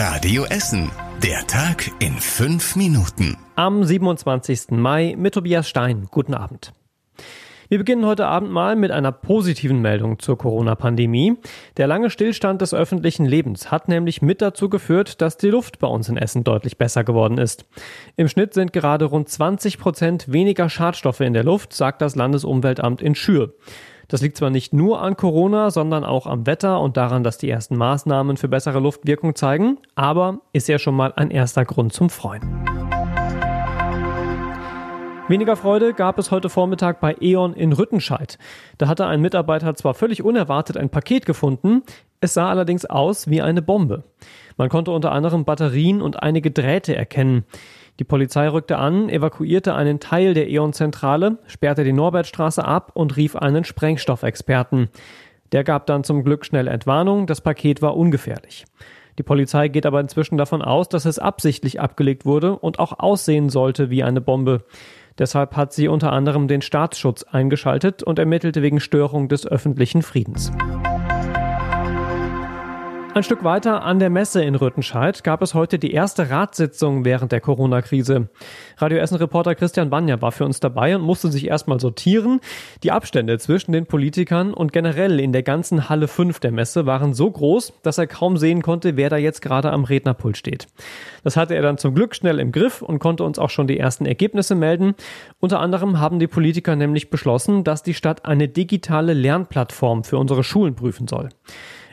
Radio Essen. Der Tag in fünf Minuten. Am 27. Mai mit Tobias Stein. Guten Abend. Wir beginnen heute Abend mal mit einer positiven Meldung zur Corona-Pandemie. Der lange Stillstand des öffentlichen Lebens hat nämlich mit dazu geführt, dass die Luft bei uns in Essen deutlich besser geworden ist. Im Schnitt sind gerade rund 20 Prozent weniger Schadstoffe in der Luft, sagt das Landesumweltamt in Schür. Das liegt zwar nicht nur an Corona, sondern auch am Wetter und daran, dass die ersten Maßnahmen für bessere Luftwirkung zeigen, aber ist ja schon mal ein erster Grund zum Freuen. Weniger Freude gab es heute Vormittag bei E.ON in Rüttenscheid. Da hatte ein Mitarbeiter zwar völlig unerwartet ein Paket gefunden, es sah allerdings aus wie eine Bombe. Man konnte unter anderem Batterien und einige Drähte erkennen. Die Polizei rückte an, evakuierte einen Teil der E.ON-Zentrale, sperrte die Norbertstraße ab und rief einen Sprengstoffexperten. Der gab dann zum Glück schnell Entwarnung, das Paket war ungefährlich. Die Polizei geht aber inzwischen davon aus, dass es absichtlich abgelegt wurde und auch aussehen sollte wie eine Bombe. Deshalb hat sie unter anderem den Staatsschutz eingeschaltet und ermittelte wegen Störung des öffentlichen Friedens. Ein Stück weiter an der Messe in Rüttenscheid gab es heute die erste Ratssitzung während der Corona-Krise. Radio Essen-Reporter Christian Banja war für uns dabei und musste sich erstmal sortieren. Die Abstände zwischen den Politikern und generell in der ganzen Halle 5 der Messe waren so groß, dass er kaum sehen konnte, wer da jetzt gerade am Rednerpult steht. Das hatte er dann zum Glück schnell im Griff und konnte uns auch schon die ersten Ergebnisse melden. Unter anderem haben die Politiker nämlich beschlossen, dass die Stadt eine digitale Lernplattform für unsere Schulen prüfen soll.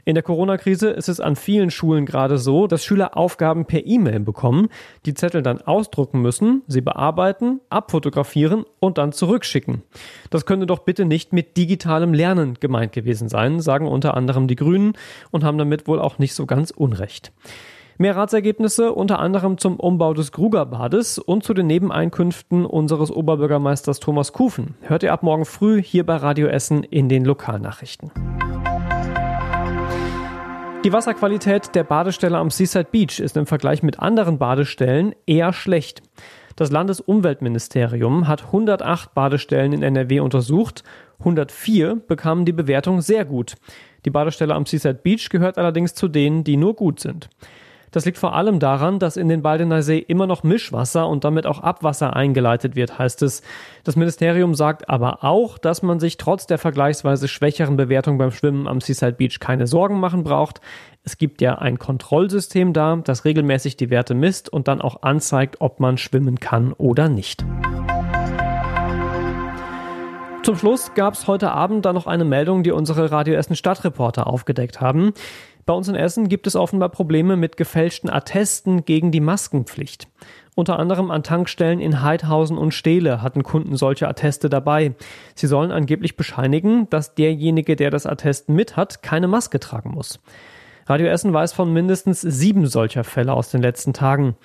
In der Corona-Krise ist es an vielen Schulen gerade so, dass Schüler Aufgaben per E-Mail bekommen, die Zettel dann ausdrucken müssen, sie bearbeiten, abfotografieren und dann zurückschicken. Das könnte doch bitte nicht mit digitalem Lernen gemeint gewesen sein, sagen unter anderem die Grünen und haben damit wohl auch nicht so ganz Unrecht. Mehr Ratsergebnisse unter anderem zum Umbau des Grugerbades und zu den Nebeneinkünften unseres Oberbürgermeisters Thomas Kufen hört ihr ab morgen früh hier bei Radio Essen in den Lokalnachrichten. Die Wasserqualität der Badestelle am Seaside Beach ist im Vergleich mit anderen Badestellen eher schlecht. Das Landesumweltministerium hat 108 Badestellen in NRW untersucht. 104 bekamen die Bewertung sehr gut. Die Badestelle am Seaside Beach gehört allerdings zu denen, die nur gut sind. Das liegt vor allem daran, dass in den Baldener See immer noch Mischwasser und damit auch Abwasser eingeleitet wird, heißt es. Das Ministerium sagt aber auch, dass man sich trotz der vergleichsweise schwächeren Bewertung beim Schwimmen am Seaside Beach keine Sorgen machen braucht. Es gibt ja ein Kontrollsystem da, das regelmäßig die Werte misst und dann auch anzeigt, ob man schwimmen kann oder nicht. Zum Schluss gab es heute Abend dann noch eine Meldung, die unsere Radio Essen Stadtreporter aufgedeckt haben. Bei uns in Essen gibt es offenbar Probleme mit gefälschten Attesten gegen die Maskenpflicht. Unter anderem an Tankstellen in Heidhausen und Steele hatten Kunden solche Atteste dabei. Sie sollen angeblich bescheinigen, dass derjenige, der das Attest mit hat, keine Maske tragen muss. Radio Essen weiß von mindestens sieben solcher Fälle aus den letzten Tagen.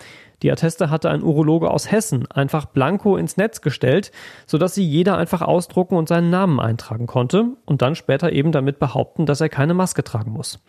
Die Atteste hatte ein Urologe aus Hessen einfach blanko ins Netz gestellt, sodass sie jeder einfach ausdrucken und seinen Namen eintragen konnte und dann später eben damit behaupten, dass er keine Maske tragen muss.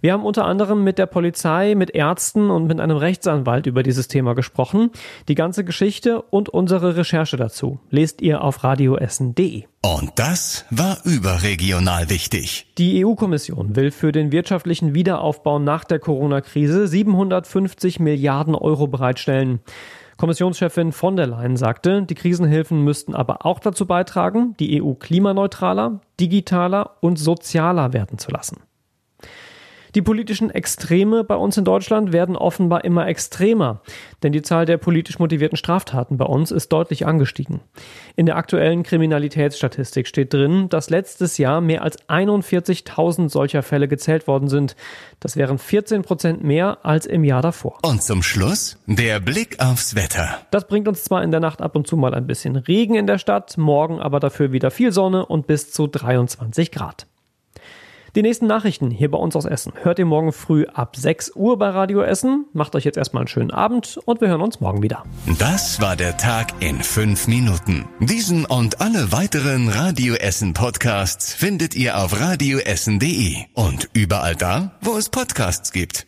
Wir haben unter anderem mit der Polizei, mit Ärzten und mit einem Rechtsanwalt über dieses Thema gesprochen. Die ganze Geschichte und unsere Recherche dazu lest ihr auf radioessen.de. Und das war überregional wichtig. Die EU-Kommission will für den wirtschaftlichen Wiederaufbau nach der Corona-Krise 750 Milliarden Euro bereitstellen. Kommissionschefin von der Leyen sagte, die Krisenhilfen müssten aber auch dazu beitragen, die EU klimaneutraler, digitaler und sozialer werden zu lassen. Die politischen Extreme bei uns in Deutschland werden offenbar immer extremer, denn die Zahl der politisch motivierten Straftaten bei uns ist deutlich angestiegen. In der aktuellen Kriminalitätsstatistik steht drin, dass letztes Jahr mehr als 41.000 solcher Fälle gezählt worden sind. Das wären 14 Prozent mehr als im Jahr davor. Und zum Schluss der Blick aufs Wetter. Das bringt uns zwar in der Nacht ab und zu mal ein bisschen Regen in der Stadt, morgen aber dafür wieder viel Sonne und bis zu 23 Grad. Die nächsten Nachrichten hier bei uns aus Essen hört ihr morgen früh ab 6 Uhr bei Radio Essen. Macht euch jetzt erstmal einen schönen Abend und wir hören uns morgen wieder. Das war der Tag in 5 Minuten. Diesen und alle weiteren Radio Essen Podcasts findet ihr auf radioessen.de und überall da, wo es Podcasts gibt.